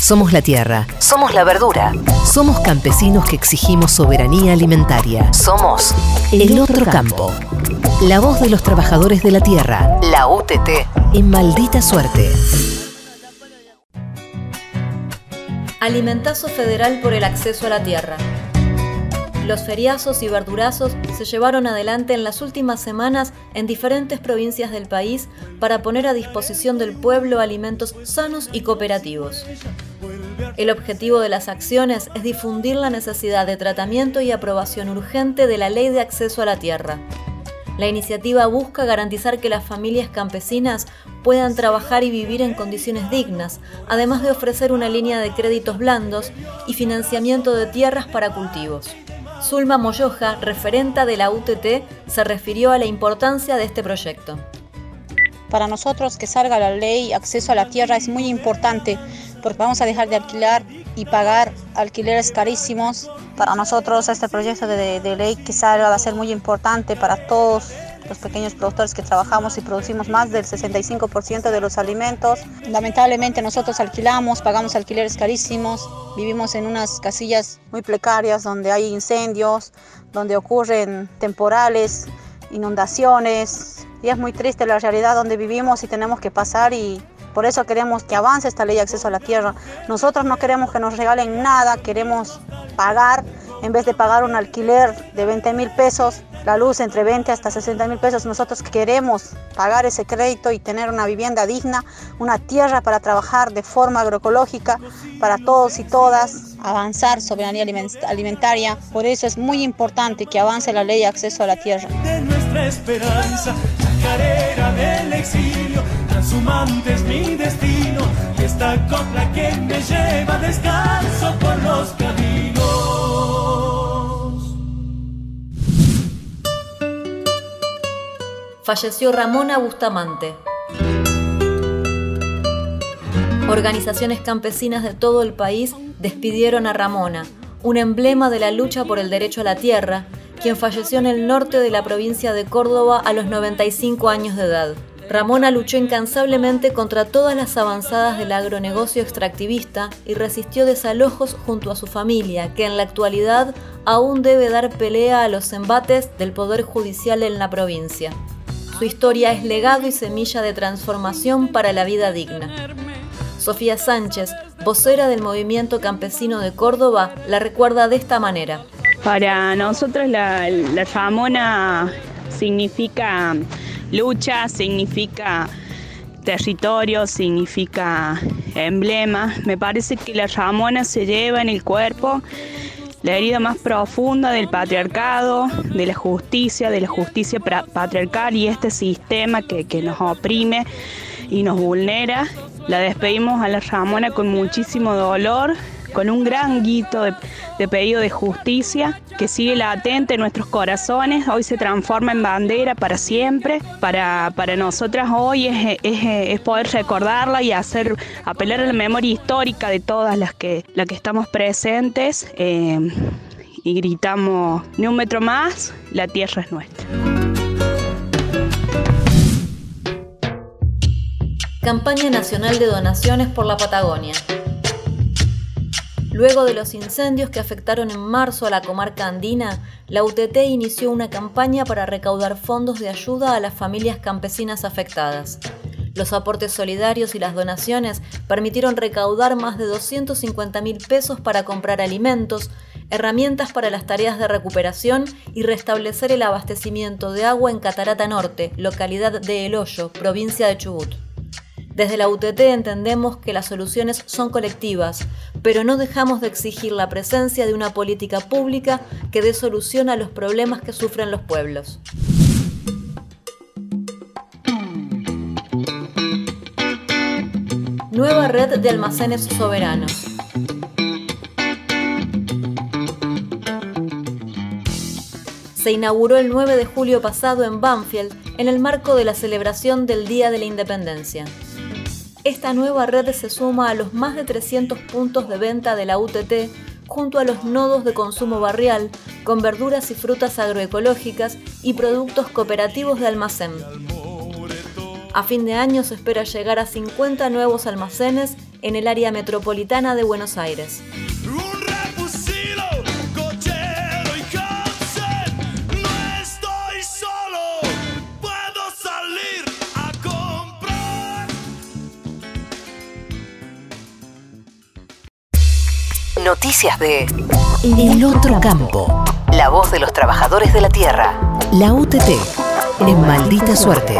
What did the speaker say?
Somos la tierra. Somos la verdura. Somos campesinos que exigimos soberanía alimentaria. Somos el, otro campo. La voz de los trabajadores de la tierra. La UTT. En maldita suerte. Alimentazo federal por el acceso a la tierra. Los feriazos y verdurazos se llevaron adelante en las últimas semanas en diferentes provincias del país para poner a disposición del pueblo alimentos sanos y cooperativos. El objetivo de las acciones es difundir la necesidad de tratamiento y aprobación urgente de la ley de acceso a la tierra. La iniciativa busca garantizar que las familias campesinas puedan trabajar y vivir en condiciones dignas, además de ofrecer una línea de créditos blandos y financiamiento de tierras para cultivos. Zulma Moyoja, referenta de la UTT, se refirió a la importancia de este proyecto. Para nosotros que salga la ley acceso a la tierra es muy importante porque vamos a dejar de alquilar y pagar alquileres carísimos. Para nosotros este proyecto de, de ley que salga va a ser muy importante para todos los pequeños productores que trabajamos y producimos más del 65% de los alimentos. Lamentablemente nosotros alquilamos, pagamos alquileres carísimos, vivimos en unas casillas muy precarias donde hay incendios, donde ocurren temporales, inundaciones y es muy triste la realidad donde vivimos y tenemos que pasar y por eso queremos que avance esta ley de acceso a la tierra. Nosotros no queremos que nos regalen nada, queremos pagar en vez de pagar un alquiler de 20 mil pesos, la luz entre 20 hasta 60 mil pesos, nosotros queremos pagar ese crédito y tener una vivienda digna, una tierra para trabajar de forma agroecológica para todos y todas, avanzar soberanía alimentaria. Por eso es muy importante que avance la ley de acceso a la tierra. De nuestra esperanza, carrera del exilio, transhumante es mi destino, y esta copla que me lleva descanso por los caminos. Falleció Ramona Bustamante. Organizaciones campesinas de todo el país despidieron a Ramona, un emblema de la lucha por el derecho a la tierra, quien falleció en el norte de la provincia de Córdoba a los 95 años de edad. Ramona luchó incansablemente contra todas las avanzadas del agronegocio extractivista y resistió desalojos junto a su familia, que en la actualidad aún debe dar pelea a los embates del Poder Judicial en la provincia. Su historia es legado y semilla de transformación para la vida digna. Sofía Sánchez, vocera del movimiento campesino de Córdoba, la recuerda de esta manera. Para nosotros la, la significa lucha, significa territorio, significa emblema. Me parece que la Ramona se lleva en el cuerpo la herida más profunda del patriarcado, de la justicia, de la justicia patriarcal y este sistema que, nos oprime y nos vulnera. La despedimos a la Ramona con muchísimo dolor, con un gran guito de, pedido de justicia que sigue latente en nuestros corazones, hoy se transforma en bandera para siempre. Para, para nosotras hoy es, poder recordarla y hacer apelar a la memoria histórica de todas las que, las que estamos presentes eh, y gritamos, ni un metro más, la tierra es nuestra. Campaña Nacional de Donaciones por la Patagonia. Luego de los incendios que afectaron en marzo a la comarca andina, la UTT inició una campaña para recaudar fondos de ayuda a las familias campesinas afectadas. Los aportes solidarios y las donaciones permitieron recaudar más de 250 mil pesos para comprar alimentos, herramientas para las tareas de recuperación y restablecer el abastecimiento de agua en Catarata Norte, localidad de El Hoyo, provincia de Chubut. Desde la UTT entendemos que las soluciones son colectivas, pero no dejamos de exigir la presencia de una política pública que dé solución a los problemas que sufren los pueblos. Nueva red de almacenes soberanos. Se inauguró el 9 de julio pasado en Banfield en el marco de la celebración del Día de la Independencia. Esta nueva red se suma a los más de 300 puntos de venta de la UTT junto a los nodos de consumo barrial con verduras y frutas agroecológicas y productos cooperativos de almacén. A fin de año se espera llegar a 50 nuevos almacenes en el área metropolitana de Buenos Aires. Noticias de El Otro Campo. La voz de los trabajadores de la tierra. La UTT. En maldita suerte.